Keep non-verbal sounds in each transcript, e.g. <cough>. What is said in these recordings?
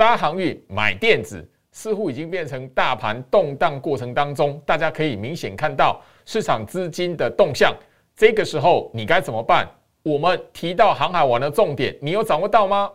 杀航运买电子，似乎已经变成大盘动荡过程当中，大家可以明显看到市场资金的动向。这个时候你该怎么办？我们提到航海王的重点，你有掌握到吗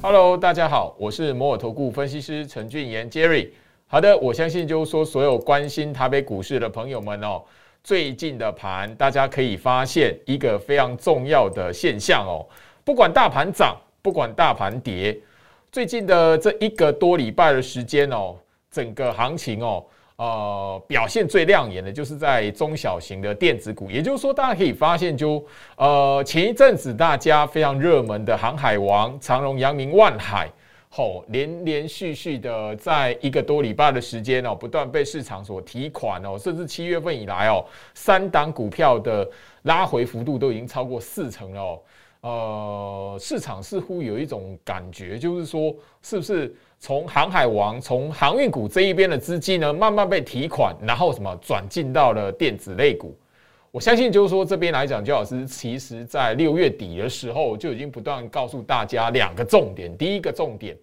？Hello，大家好，我是摩尔投顾分析师陈俊言 Jerry。好的，我相信就是说，所有关心台北股市的朋友们哦，最近的盘，大家可以发现一个非常重要的现象哦，不管大盘涨，不管大盘跌，最近的这一个多礼拜的时间哦，整个行情哦。呃，表现最亮眼的就是在中小型的电子股，也就是说，大家可以发现，就呃前一阵子大家非常热门的航海王、长荣、阳明、万海，吼连连续续的在一个多礼拜的时间哦，不断被市场所提款哦，甚至七月份以来哦，三档股票的拉回幅度都已经超过四成了哦。呃，市场似乎有一种感觉，就是说，是不是？从航海王、从航运股这一边的资金呢，慢慢被提款，然后什么转进到了电子类股。我相信就是说，这边来讲，焦老师其实在六月底的时候就已经不断告诉大家两个重点。第一个重点，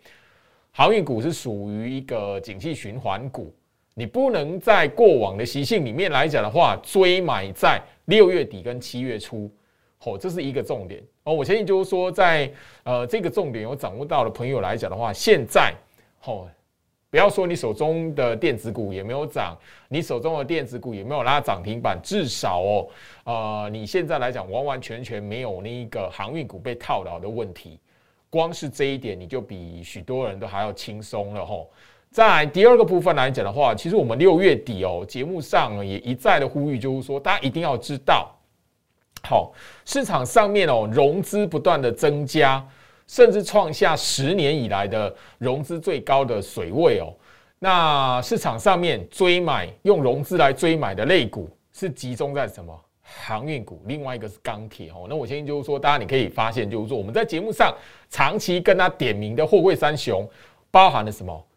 航运股是属于一个景气循环股，你不能在过往的习性里面来讲的话，追买在六月底跟七月初。哦，这是一个重点哦。我相信就是说，在呃这个重点有掌握到的朋友来讲的话，现在。哦，不要说你手中的电子股也没有涨，你手中的电子股也没有拉涨停板，至少哦，呃，你现在来讲完完全全没有那一个航运股被套牢的问题，光是这一点你就比许多人都还要轻松了吼。在第二个部分来讲的话，其实我们六月底哦，节目上也一再的呼吁，就是说大家一定要知道，好，市场上面哦，融资不断的增加。甚至创下十年以来的融资最高的水位哦。那市场上面追买用融资来追买的类股是集中在什么？航运股，另外一个是钢铁哦。那我相信就是说，大家你可以发现，就是说我们在节目上长期跟他点名的货柜三雄，包含了什么？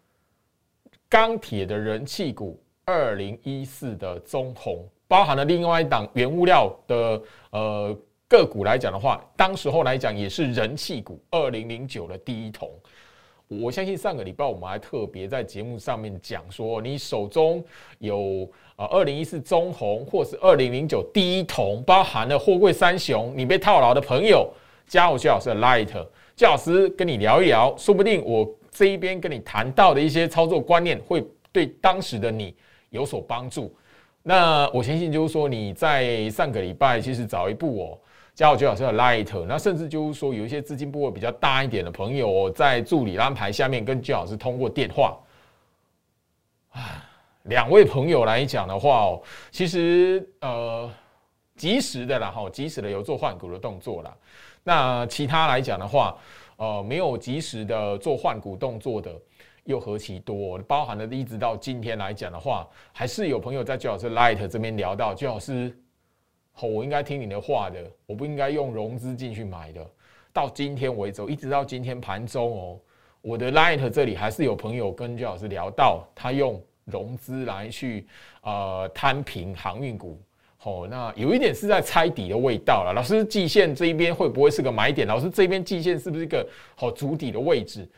钢铁的人气股，二零一四的中红，包含了另外一档原物料的呃。个股来讲的话，当时候来讲也是人气股，二零零九的第一桶。我相信上个礼拜我们还特别在节目上面讲说，你手中有呃二零一四中红或是二零零九第一桶，包含了货柜三雄，你被套牢的朋友，加我徐老师的 Light，徐老师跟你聊一聊，说不定我这一边跟你谈到的一些操作观念，会对当时的你有所帮助。那我相信就是说你在上个礼拜其实早一步哦。加我最好是要 light，那甚至就是说有一些资金部位比较大一点的朋友，在助理安排下面跟最老师通过电话。啊，两位朋友来讲的话哦，其实呃及时的啦哈，及时的有做换股的动作啦。那其他来讲的话，呃没有及时的做换股动作的又何其多，包含的一直到今天来讲的话，还是有朋友在最好是 light 这边聊到最好是。哦，我应该听你的话的，我不应该用融资进去买的。到今天为止，一直到今天盘中哦，我的 Light 这里还是有朋友跟朱老师聊到，他用融资来去呃摊平航运股。哦，那有一点是在猜底的味道了。老师，季线这一边会不会是个买点？老师这边季线是不是一个好主底的位置？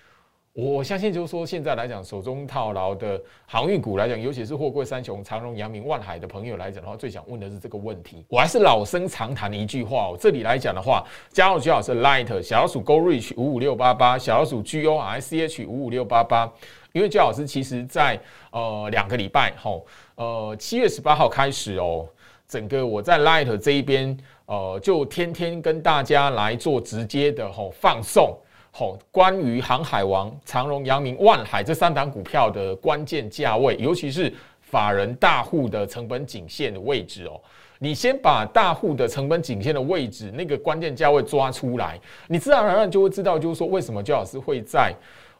我相信，就是说，现在来讲，手中套牢的航运股来讲，尤其是货柜三雄长荣、阳明、万海的朋友来讲的话，最想问的是这个问题。我还是老生常谈的一句话哦，这里来讲的话，加入徐老师 Light 小老鼠 Go Reach 五五六八八，小老鼠 G O R C H 五五六八八。因为焦老师其实在呃两个礼拜吼，呃七月十八号开始哦，整个我在 Light 这一边呃就天天跟大家来做直接的吼放送。好，关于航海王、长荣、阳明、万海这三档股票的关键价位，尤其是法人大户的成本颈线的位置哦，你先把大户的成本颈线的位置那个关键价位抓出来，你自然而然就会知道，就是说为什么焦老师会在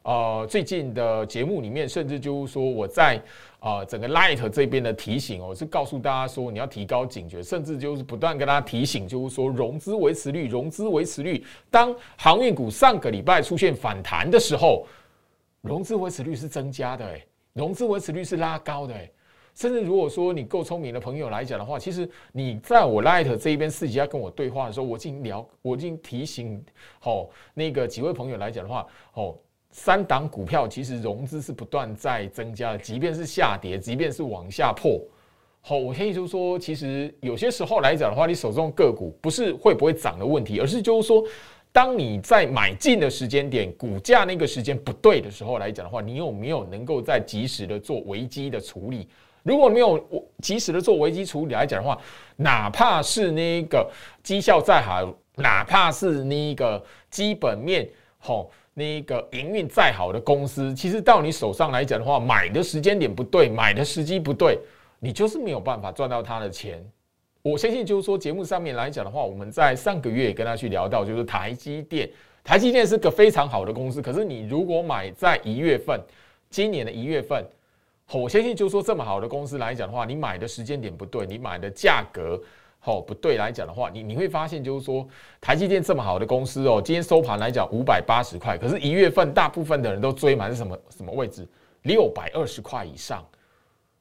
呃最近的节目里面，甚至就是说我在。啊，整个 Light 这边的提醒哦，是告诉大家说你要提高警觉，甚至就是不断跟大家提醒，就是说融资维持率，融资维持率。当航运股上个礼拜出现反弹的时候，融资维持率是增加的，诶，融资维持率是拉高的，诶。甚至如果说你够聪明的朋友来讲的话，其实你在我 Light 这一边私底下跟我对话的时候，我已经聊，我已经提醒哦那个几位朋友来讲的话，哦三档股票其实融资是不断在增加的，即便是下跌，即便是往下破，好，我可以就说，其实有些时候来讲的话，你手中个股不是会不会涨的问题，而是就是说。当你在买进的时间点，股价那个时间不对的时候来讲的话，你有没有能够在及时的做危机的处理？如果没有我及时的做危机处理来讲的话，哪怕是那个绩效再好，哪怕是那个基本面好，那个营运再好的公司，其实到你手上来讲的话，买的时间点不对，买的时机不对，你就是没有办法赚到他的钱。我相信，就是说，节目上面来讲的话，我们在上个月也跟他去聊到，就是台积电，台积电是个非常好的公司。可是，你如果买在一月份，今年的一月份，我相信，就是说，这么好的公司来讲的话，你买的时间点不对，你买的价格哦不对来讲的话，你你会发现，就是说，台积电这么好的公司哦，今天收盘来讲五百八十块，可是一月份大部分的人都追满是什么什么位置？六百二十块以上。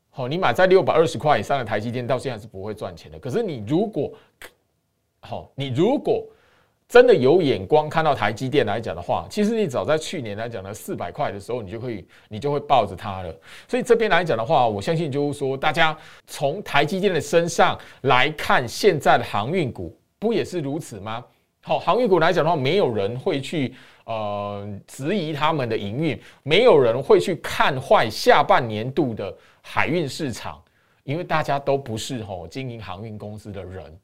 好，你买在六百二十块以上的台积电，到现在是不会赚钱的。可是你如果，好，你如果真的有眼光看到台积电来讲的话，其实你早在去年来讲的四百块的时候，你就可以，你就会抱着它了。所以这边来讲的话，我相信就是说，大家从台积电的身上来看，现在的航运股不也是如此吗？好，航运股来讲的话，没有人会去。呃，质疑他们的营运，没有人会去看坏下半年度的海运市场，因为大家都不是吼经营航运公司的人。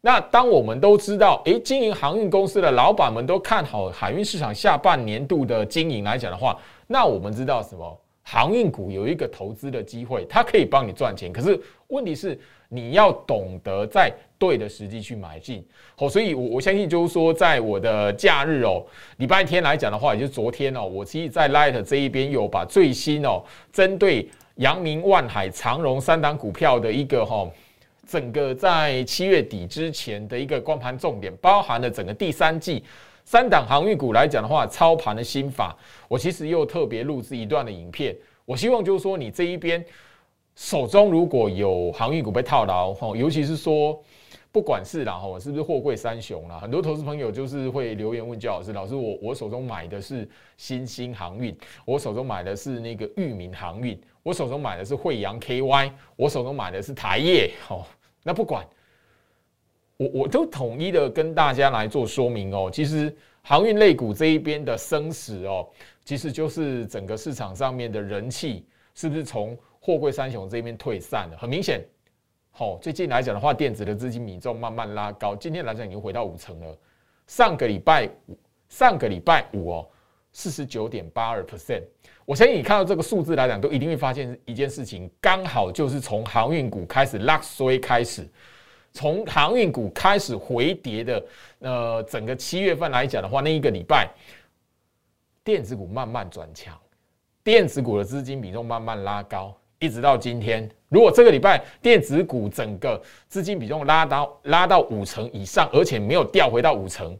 那当我们都知道，诶，经营航运公司的老板们都看好海运市场下半年度的经营来讲的话，那我们知道什么？航运股有一个投资的机会，它可以帮你赚钱。可是问题是，你要懂得在对的时机去买进。好，所以我我相信就是说，在我的假日哦，礼拜天来讲的话，也就是昨天哦，我其实在 Light 这一边有把最新哦，针对阳明、万海、长荣三档股票的一个哈，整个在七月底之前的一个光盘重点，包含了整个第三季。三档航运股来讲的话，操盘的心法，我其实又特别录制一段的影片。我希望就是说，你这一边手中如果有航运股被套牢，哈，尤其是说，不管是然后是不是货柜三雄啦，很多投资朋友就是会留言问焦老师，老师我我手中买的是新兴航运，我手中买的是那个裕民航运，我手中买的是惠阳 KY，我手中买的是台业，哦，<laughs> 那不管。我我都统一的跟大家来做说明哦，其实航运类股这一边的生死哦，其实就是整个市场上面的人气是不是从货柜三雄这边退散了？很明显，好，最近来讲的话，电子的资金比重慢慢拉高，今天来讲已经回到五成了。上个礼拜五，上个礼拜五哦，四十九点八二 percent。我相信你看到这个数字来讲，都一定会发现一件事情，刚好就是从航运股开始拉衰开始。从航运股开始回跌的，呃，整个七月份来讲的话，那一个礼拜，电子股慢慢转强，电子股的资金比重慢慢拉高，一直到今天。如果这个礼拜电子股整个资金比重拉到拉到五成以上，而且没有掉回到五成，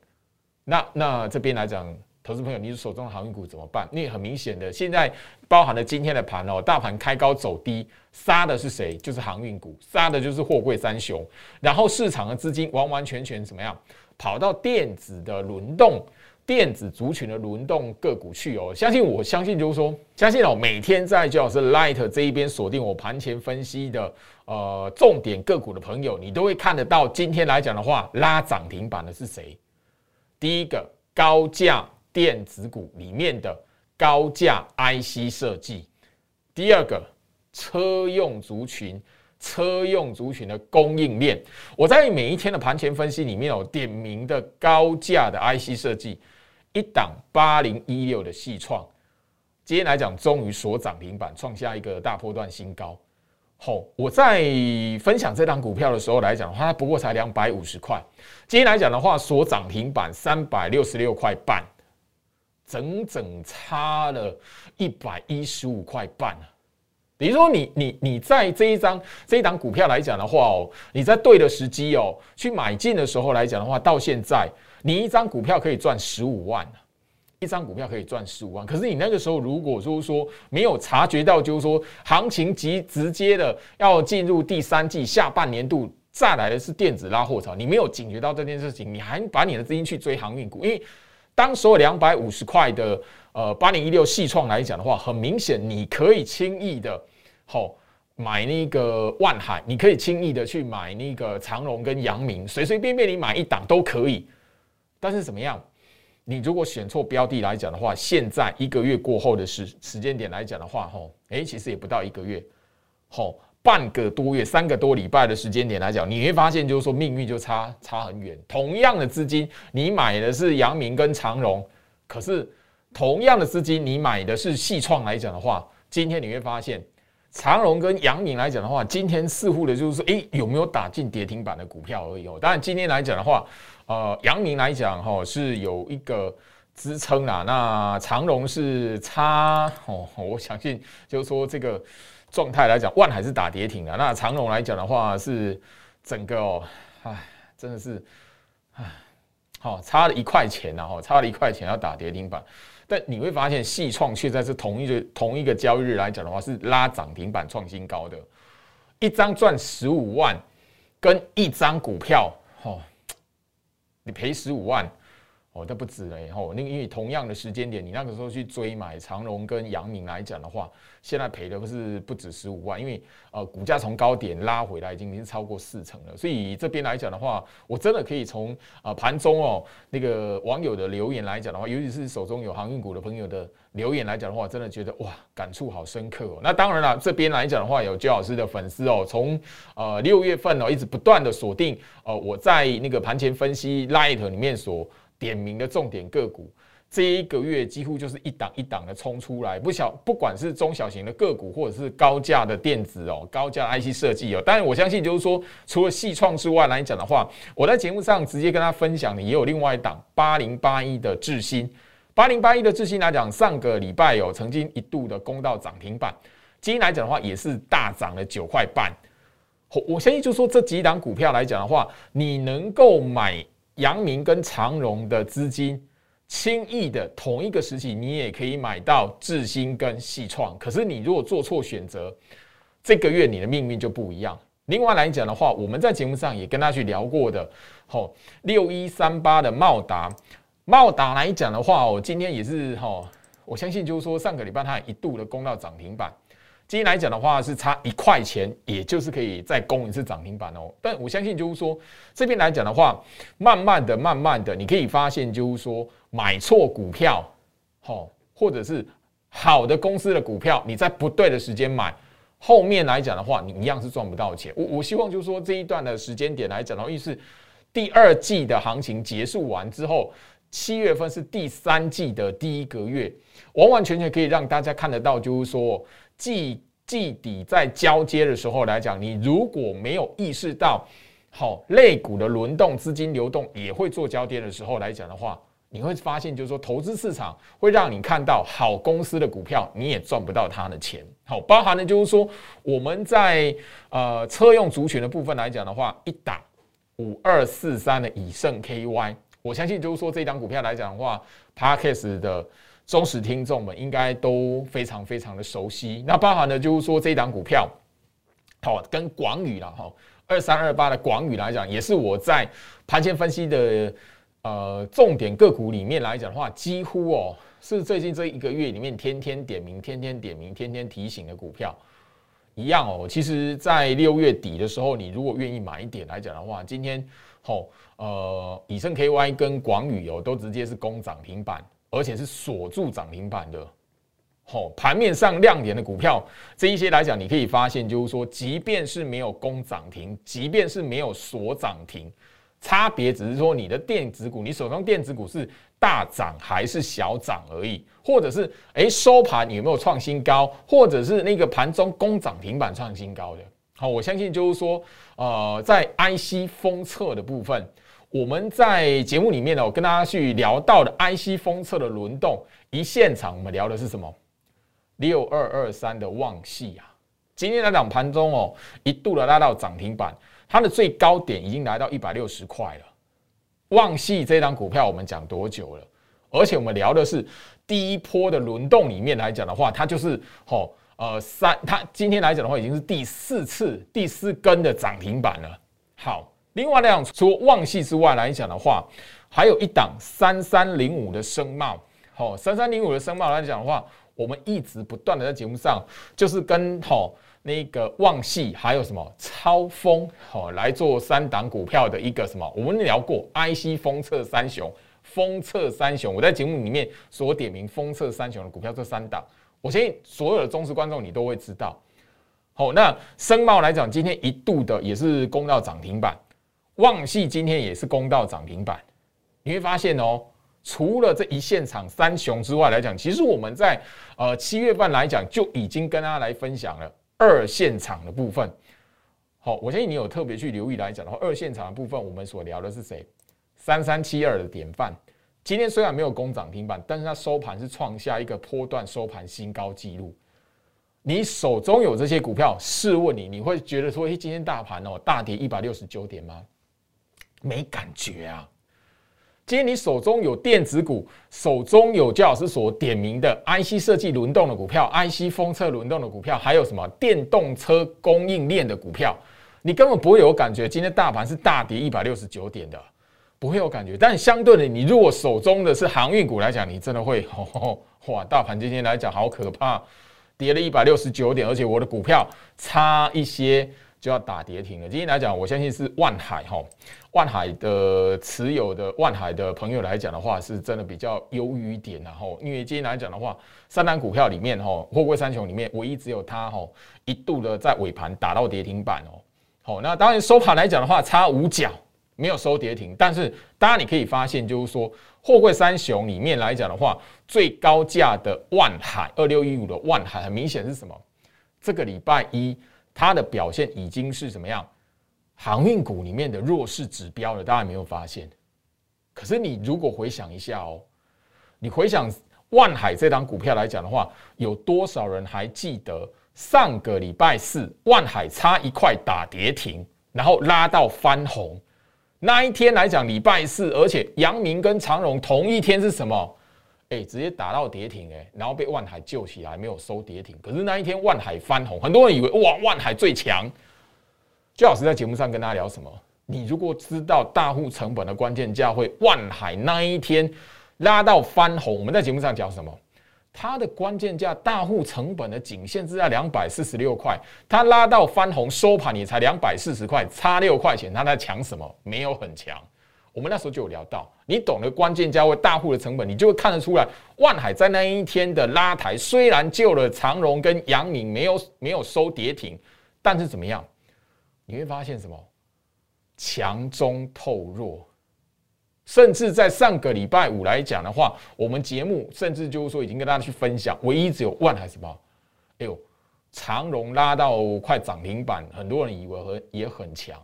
那那这边来讲。投资朋友，你手中的航运股怎么办？因为很明显的，现在包含了今天的盘哦，大盘开高走低，杀的是谁？就是航运股，杀的就是货柜三雄。然后市场的资金完完全全怎么样？跑到电子的轮动、电子族群的轮动个股去哦。相信我相信就是说，相信哦，每天在就老师 Light 这一边锁定我盘前分析的呃重点个股的朋友，你都会看得到。今天来讲的话，拉涨停板的是谁？第一个高价。电子股里面的高价 IC 设计，第二个车用族群，车用族群的供应链，我在每一天的盘前分析里面有点名的高价的 IC 设计，一档八零一六的细创，今天来讲终于锁涨停板，创下一个大波段新高。吼我在分享这档股票的时候来讲，它不过才两百五十块，今天来讲的话锁涨停板三百六十六块半。整整差了一百一十五块半啊！比如说，你你你在这一张这一档股票来讲的话哦，你在对的时机哦去买进的时候来讲的话，到现在你一张股票可以赚十五万一张股票可以赚十五万。可是你那个时候如果说说没有察觉到，就是说行情即直接的要进入第三季下半年度，再来的是电子拉货潮，你没有警觉到这件事情，你还把你的资金去追航运股，因为当所有两百五十块的呃八零一六细创来讲的话，很明显你可以轻易的，好。买那个万海，你可以轻易的去买那个长荣跟阳明，随随便便你买一档都可以。但是怎么样？你如果选错标的来讲的话，现在一个月过后的时时间点来讲的话，吼，诶，其实也不到一个月，吼，半个多月、三个多礼拜的时间点来讲，你会发现就是说命运就差差很远。同样的资金，你买的是阳明跟长荣，可是同样的资金你买的是细创来讲的话，今天你会发现。长荣跟阳明来讲的话，今天似乎的就是说，诶，有没有打进跌停板的股票而已哦。当然，今天来讲的话，呃，阳明来讲哈是有一个支撑啦。那长荣是差哦，我相信就是说这个状态来讲，万海是打跌停的。那长荣来讲的话，是整个哦，唉，真的是唉，好差了一块钱呐，哈，差了一块钱要打跌停板。但你会发现，细创却在是同一个同一个交易日来讲的话，是拉涨停板创新高的，一张赚十五万，跟一张股票，哦，你赔十五万。哦，这不止嘞！吼，那个因为同样的时间点，你那个时候去追买长荣跟阳明来讲的话，现在赔的不是不止十五万，因为呃股价从高点拉回来已经已经超过四成了。所以这边来讲的话，我真的可以从啊盘中哦那个网友的留言来讲的话，尤其是手中有航运股的朋友的留言来讲的话，真的觉得哇感触好深刻哦。那当然了，这边来讲的话，有焦老师的粉丝哦，从呃六月份哦一直不断的锁定呃我在那个盘前分析 Light 里面所。点名的重点个股，这一个月几乎就是一档一档的冲出来，不小，不管是中小型的个股，或者是高价的电子哦，高价 IC 设计哦。当然，我相信就是说，除了细创之外来讲的话，我在节目上直接跟他分享的也有另外一档八零八一的智新，八零八一的智新来讲，上个礼拜有曾经一度的攻到涨停板，今天来讲的话也是大涨了九块半。我相信就是说这几档股票来讲的话，你能够买。阳明跟长荣的资金，轻易的同一个时期，你也可以买到智新跟细创。可是你如果做错选择，这个月你的命运就不一样。另外来讲的话，我们在节目上也跟大家去聊过的，吼六一三八的茂达，茂达来讲的话，我今天也是吼，我相信就是说上个礼拜它一度的攻到涨停板。今天来讲的话是差一块钱，也就是可以再攻一次涨停板哦。但我相信就是说这边来讲的话，慢慢的、慢慢的，你可以发现就是说买错股票，好，或者是好的公司的股票，你在不对的时间买，后面来讲的话，你一样是赚不到钱。我我希望就是说这一段的时间点来讲的话，意思第二季的行情结束完之后，七月份是第三季的第一个月，完完全全可以让大家看得到，就是说。季季底在交接的时候来讲，你如果没有意识到好类股的轮动、资金流动也会做交接的时候来讲的话，你会发现就是说，投资市场会让你看到好公司的股票，你也赚不到它的钱。好，包含的就是说，我们在呃车用族群的部分来讲的话，一档五二四三的以盛 KY，我相信就是说这档股票来讲的话，Parkes 的。忠实听众们应该都非常非常的熟悉。那包含呢就是说这一档股票，好跟广宇了哈，二三二八的广宇来讲，也是我在盘前分析的呃重点个股里面来讲的话，几乎哦是最近这一个月里面天天点名、天天点名、天天提醒的股票一样哦。其实，在六月底的时候，你如果愿意买一点来讲的话，今天好呃以盛 KY 跟广宇哦都直接是攻涨停板。而且是锁住涨停板的，好盘面上亮点的股票，这一些来讲，你可以发现，就是说，即便是没有攻涨停，即便是没有锁涨停，差别只是说你的电子股，你手上电子股是大涨还是小涨而已，或者是诶收盘有没有创新高，或者是那个盘中攻涨停板创新高的。好，我相信就是说，呃，在 IC 封测的部分。我们在节目里面呢，我跟大家去聊到的 IC 封测的轮动，一现场我们聊的是什么？六二二三的旺系啊，今天来讲盘中哦，一度的拉到涨停板，它的最高点已经来到一百六十块了。旺系这张股票我们讲多久了？而且我们聊的是第一波的轮动里面来讲的话，它就是吼呃三，它今天来讲的话已经是第四次第四根的涨停板了。好，另外两除旺系之外来讲的话，还有一档三三零五的声茂，好，三三零五的声茂来讲的话，我们一直不断的在节目上就是跟吼。那个旺系还有什么超风哦来做三档股票的一个什么？我们聊过 IC 封测三雄，封测三雄，我在节目里面所点名封测三雄的股票这三档，我相信所有的忠实观众你都会知道。好，那深茂来讲，今天一度的也是攻到涨停板，旺系今天也是攻到涨停板。你会发现哦，除了这一现场三雄之外来讲，其实我们在呃七月份来讲就已经跟大家来分享了。二现场的部分，好，我相信你有特别去留意来讲的话，二现场的部分，我们所聊的是谁？三三七二的典范，今天虽然没有攻涨停板，但是它收盘是创下一个波段收盘新高纪录。你手中有这些股票，试问你，你会觉得说，哎，今天大盘哦大跌一百六十九点吗？没感觉啊。今天你手中有电子股，手中有教老师所点名的 IC 设计轮动的股票，IC 封测轮动的股票，还有什么电动车供应链的股票，你根本不会有感觉。今天大盘是大跌一百六十九点的，不会有感觉。但相对的，你如果手中的是航运股来讲，你真的会 <laughs> 哇，大盘今天来讲好可怕，跌了一百六十九点，而且我的股票差一些。就要打跌停了。今天来讲，我相信是万海哈，万海的持有的万海的朋友来讲的话，是真的比较优于点然后，因为今天来讲的话，三单股票里面哈，货柜三雄里面，唯一只有它哈一度的在尾盘打到跌停板哦。好，那当然收盘来讲的话，差五角没有收跌停，但是当然你可以发现，就是说货柜三雄里面来讲的话，最高价的万海二六一五的万海，很明显是什么？这个礼拜一。它的表现已经是怎么样？航运股里面的弱势指标了，大家没有发现？可是你如果回想一下哦，你回想万海这档股票来讲的话，有多少人还记得上个礼拜四万海差一块打跌停，然后拉到翻红那一天来讲，礼拜四，而且阳明跟长荣同一天是什么？哎，直接打到跌停哎，然后被万海救起来，没有收跌停。可是那一天万海翻红，很多人以为哇，万海最强。最老师在节目上跟大家聊什么？你如果知道大户成本的关键价位，万海那一天拉到翻红，我们在节目上讲什么？它的关键价大户成本的颈线是在两百四十六块，它拉到翻红收盘也才两百四十块，差六块钱，它在强什么？没有很强。我们那时候就有聊到，你懂得关键价位大户的成本，你就会看得出来，万海在那一天的拉抬，虽然救了长荣跟阳明，没有没有收跌停，但是怎么样？你会发现什么？强中透弱，甚至在上个礼拜五来讲的话，我们节目甚至就是说已经跟大家去分享，唯一只有万海什么？哎呦，长荣拉到快涨停板，很多人以为很也很强。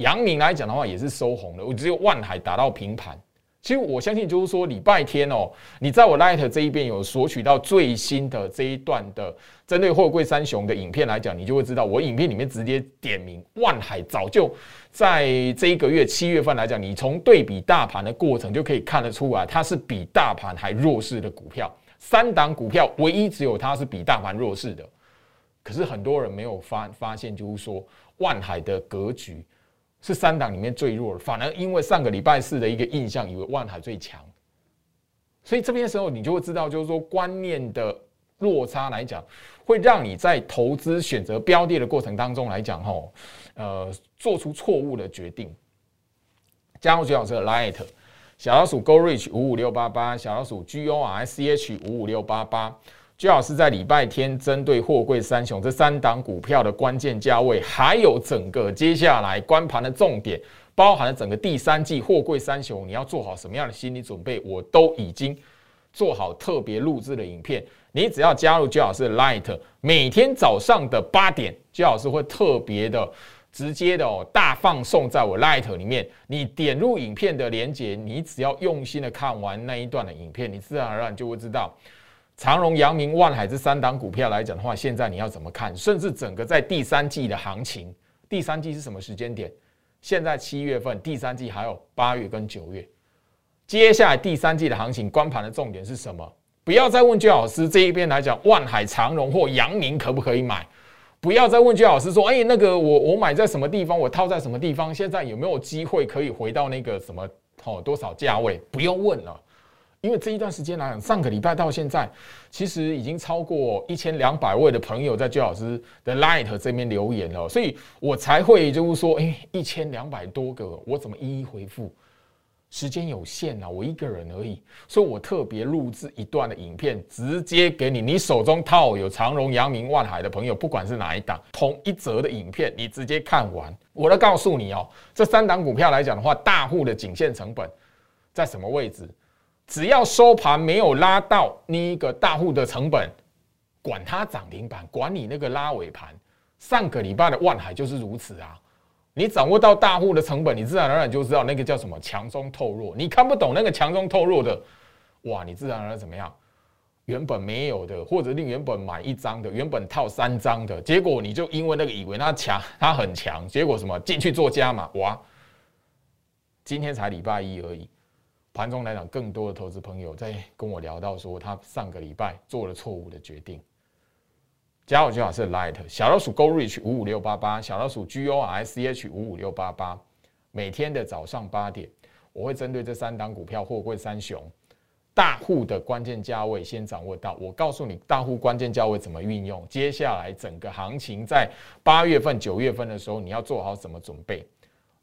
阳明来讲的话，也是收红的。我只有万海打到平盘。其实我相信，就是说礼拜天哦，你在我 Light 这一边有索取到最新的这一段的针对货柜三雄的影片来讲，你就会知道，我影片里面直接点名万海，早就在这一个月七月份来讲，你从对比大盘的过程就可以看得出来，它是比大盘还弱势的股票。三档股票唯一只有它是比大盘弱势的。可是很多人没有发发现，就是说万海的格局。是三档里面最弱的，反而因为上个礼拜四的一个印象，以为万海最强，所以这边的时候你就会知道，就是说观念的落差来讲，会让你在投资选择标的的过程当中来讲，吼，呃，做出错误的决定。加入徐老师的 Light 小老鼠 Go Reach 五五六八八，小老鼠 G O R C H 五五六八八。最好是在礼拜天针对货柜三雄这三档股票的关键价位，还有整个接下来关盘的重点，包含了整个第三季货柜三雄，你要做好什么样的心理准备，我都已经做好特别录制的影片。你只要加入最好是 Light，每天早上的八点，最好是会特别的直接的哦大放送在我 Light 里面。你点入影片的连接，你只要用心的看完那一段的影片，你自然而然就会知道。长荣、阳明、万海这三档股票来讲的话，现在你要怎么看？甚至整个在第三季的行情，第三季是什么时间点？现在七月份，第三季还有八月跟九月，接下来第三季的行情关盘的重点是什么？不要再问居老师这一边来讲，万海长荣或阳明可不可以买？不要再问居老师说，哎，那个我我买在什么地方，我套在什么地方，现在有没有机会可以回到那个什么哦多少价位？不用问了。因为这一段时间来讲，上个礼拜到现在，其实已经超过一千两百位的朋友在居老师的 Light 这边留言了，所以我才会就是说，哎，一千两百多个，我怎么一一回复？时间有限啊，我一个人而已，所以我特别录制一段的影片，直接给你。你手中套有长荣、阳明、万海的朋友，不管是哪一档，同一则的影片，你直接看完，我都告诉你哦，这三档股票来讲的话，大户的颈线成本在什么位置？只要收盘没有拉到那个大户的成本，管它涨停板，管你那个拉尾盘。上个礼拜的万海就是如此啊！你掌握到大户的成本，你自然而然就知道那个叫什么强中透弱。你看不懂那个强中透弱的，哇，你自然而然怎么样？原本没有的，或者你原本买一张的，原本套三张的，结果你就因为那个以为它强，它很强，结果什么进去做加码，哇！今天才礼拜一而已。盘中来讲，更多的投资朋友在跟我聊到说，他上个礼拜做了错误的决定。加我最好是 Light 小老鼠 Go Reach 五五六八八，小老鼠 G O R S C H 五五六八八。每天的早上八点，我会针对这三档股票，货柜三雄大户的关键价位先掌握到。我告诉你，大户关键价位怎么运用。接下来整个行情在八月份、九月份的时候，你要做好什么准备？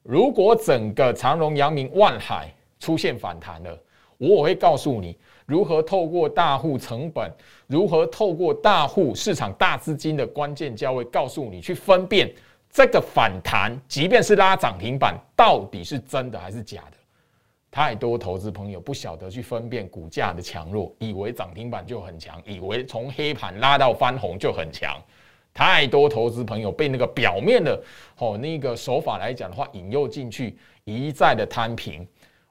如果整个长荣、阳明、万海。出现反弹了，我会告诉你如何透过大户成本，如何透过大户市场大资金的关键价位，告诉你去分辨这个反弹，即便是拉涨停板，到底是真的还是假的。太多投资朋友不晓得去分辨股价的强弱，以为涨停板就很强，以为从黑盘拉到翻红就很强。太多投资朋友被那个表面的哦那个手法来讲的话引诱进去，一再的摊平。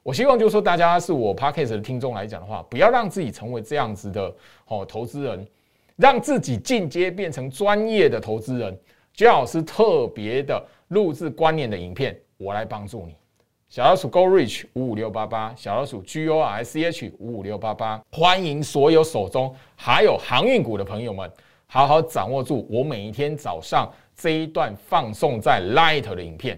我希望就是说，大家是我 podcast 的听众来讲的话，不要让自己成为这样子的哦投资人，让自己进阶变成专业的投资人。姜老师特别的录制观念的影片，我来帮助你。小老鼠 Go Reach 五五六八八，小老鼠 G O R C H 五五六八八，欢迎所有手中还有航运股的朋友们，好好掌握住我每一天早上这一段放送在 Light 的影片。